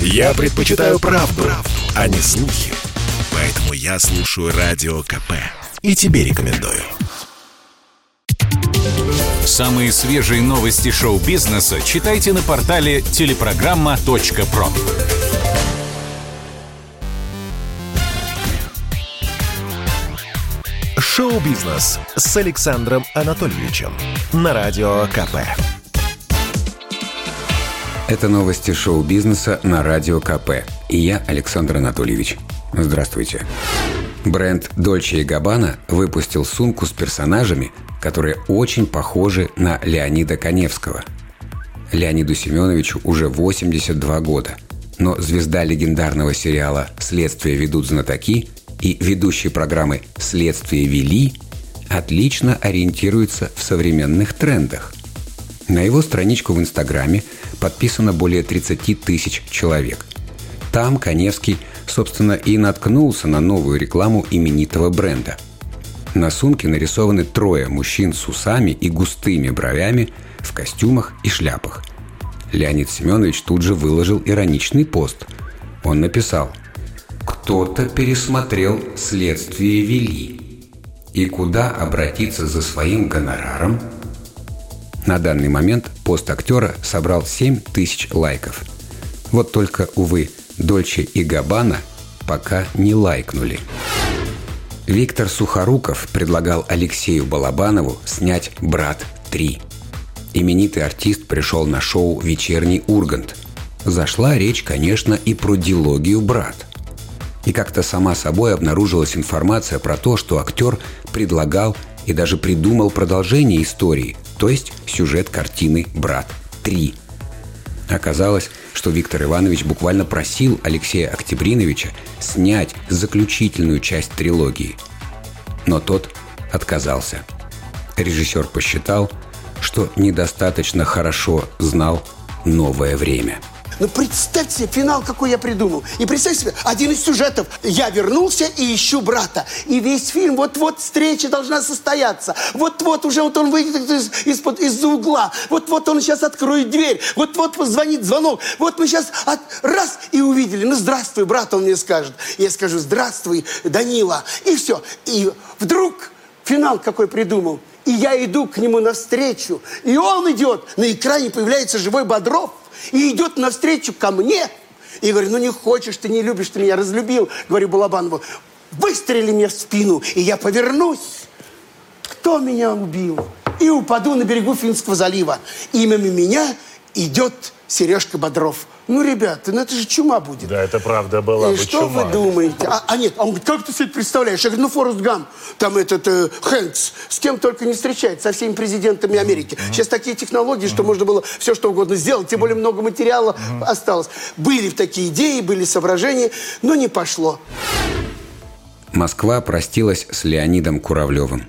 Я предпочитаю правду, правду, а не слухи. Поэтому я слушаю Радио КП. И тебе рекомендую. Самые свежие новости шоу-бизнеса читайте на портале телепрограмма.про. Шоу-бизнес с Александром Анатольевичем на Радио КП. Это новости шоу-бизнеса на Радио КП. И я, Александр Анатольевич. Здравствуйте. Бренд Dolce Gabbana выпустил сумку с персонажами, которые очень похожи на Леонида Коневского. Леониду Семеновичу уже 82 года, но звезда легендарного сериала «Следствие ведут знатоки» и ведущей программы «Следствие вели» отлично ориентируется в современных трендах. На его страничку в Инстаграме подписано более 30 тысяч человек. Там Коневский, собственно, и наткнулся на новую рекламу именитого бренда. На сумке нарисованы трое мужчин с усами и густыми бровями в костюмах и шляпах. Леонид Семенович тут же выложил ироничный пост. Он написал – кто-то пересмотрел «Следствие вели». И куда обратиться за своим гонораром? На данный момент пост актера собрал 7 тысяч лайков. Вот только, увы, Дольче и Габана пока не лайкнули. Виктор Сухоруков предлагал Алексею Балабанову снять «Брат 3». Именитый артист пришел на шоу «Вечерний Ургант». Зашла речь, конечно, и про дилогию «Брат». И как-то сама собой обнаружилась информация про то, что актер предлагал и даже придумал продолжение истории, то есть сюжет картины «Брат 3». Оказалось, что Виктор Иванович буквально просил Алексея Октябриновича снять заключительную часть трилогии. Но тот отказался. Режиссер посчитал, что недостаточно хорошо знал новое время – ну, представьте себе, финал какой я придумал. И представьте себе, один из сюжетов. Я вернулся и ищу брата. И весь фильм, вот-вот встреча должна состояться. Вот-вот уже вот он выйдет из, из-под, из-за угла. Вот-вот он сейчас откроет дверь. Вот-вот позвонит звонок. Вот мы сейчас от, раз и увидели. Ну, здравствуй, брат, он мне скажет. Я скажу, здравствуй, Данила. И все. И вдруг финал какой придумал. И я иду к нему навстречу. И он идет. На экране появляется живой Бодров и идет навстречу ко мне. И говорю, ну не хочешь, ты не любишь, ты меня разлюбил. Говорю Балабанову, выстрели мне в спину, и я повернусь. Кто меня убил? И упаду на берегу Финского залива. И мимо меня идет Сережка Бодров. Ну, ребята, ну это же чума будет. Да, это правда была И бы что чума. вы думаете? А, а нет, он говорит, как ты себе представляешь? Я говорю, ну, Форест Гам, там этот э, Хэнкс, с кем только не встречается, со всеми президентами Америки. Сейчас такие технологии, что можно было все что угодно сделать, тем более много материала осталось. Были такие идеи, были соображения, но не пошло. Москва простилась с Леонидом Куравлевым.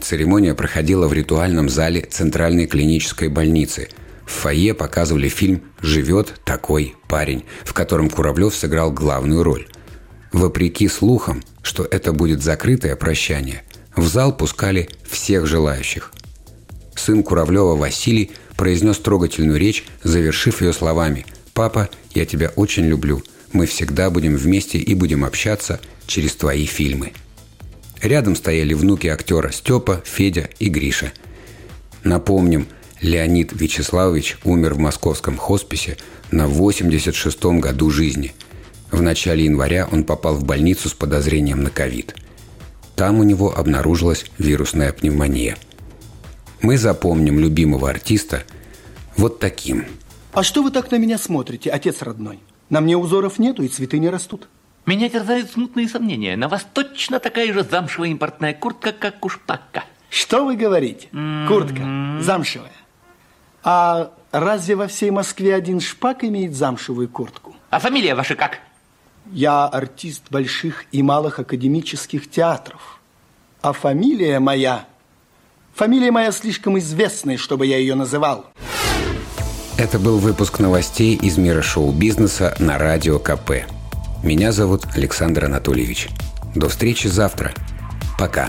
Церемония проходила в ритуальном зале Центральной клинической больницы. В фойе показывали фильм «Живет такой парень», в котором Куравлев сыграл главную роль. Вопреки слухам, что это будет закрытое прощание, в зал пускали всех желающих. Сын Куравлева Василий произнес трогательную речь, завершив ее словами «Папа, я тебя очень люблю. Мы всегда будем вместе и будем общаться через твои фильмы». Рядом стояли внуки актера Степа, Федя и Гриша. Напомним, Леонид Вячеславович умер в московском хосписе на 86-м году жизни. В начале января он попал в больницу с подозрением на ковид. Там у него обнаружилась вирусная пневмония. Мы запомним любимого артиста вот таким. А что вы так на меня смотрите, отец родной? На мне узоров нету и цветы не растут. Меня терзают смутные сомнения. На вас точно такая же замшевая импортная куртка, как у Шпака. Что вы говорите? Куртка замшевая. А разве во всей Москве один шпак имеет замшевую куртку? А фамилия ваша как? Я артист больших и малых академических театров. А фамилия моя... Фамилия моя слишком известная, чтобы я ее называл. Это был выпуск новостей из мира шоу-бизнеса на Радио КП. Меня зовут Александр Анатольевич. До встречи завтра. Пока.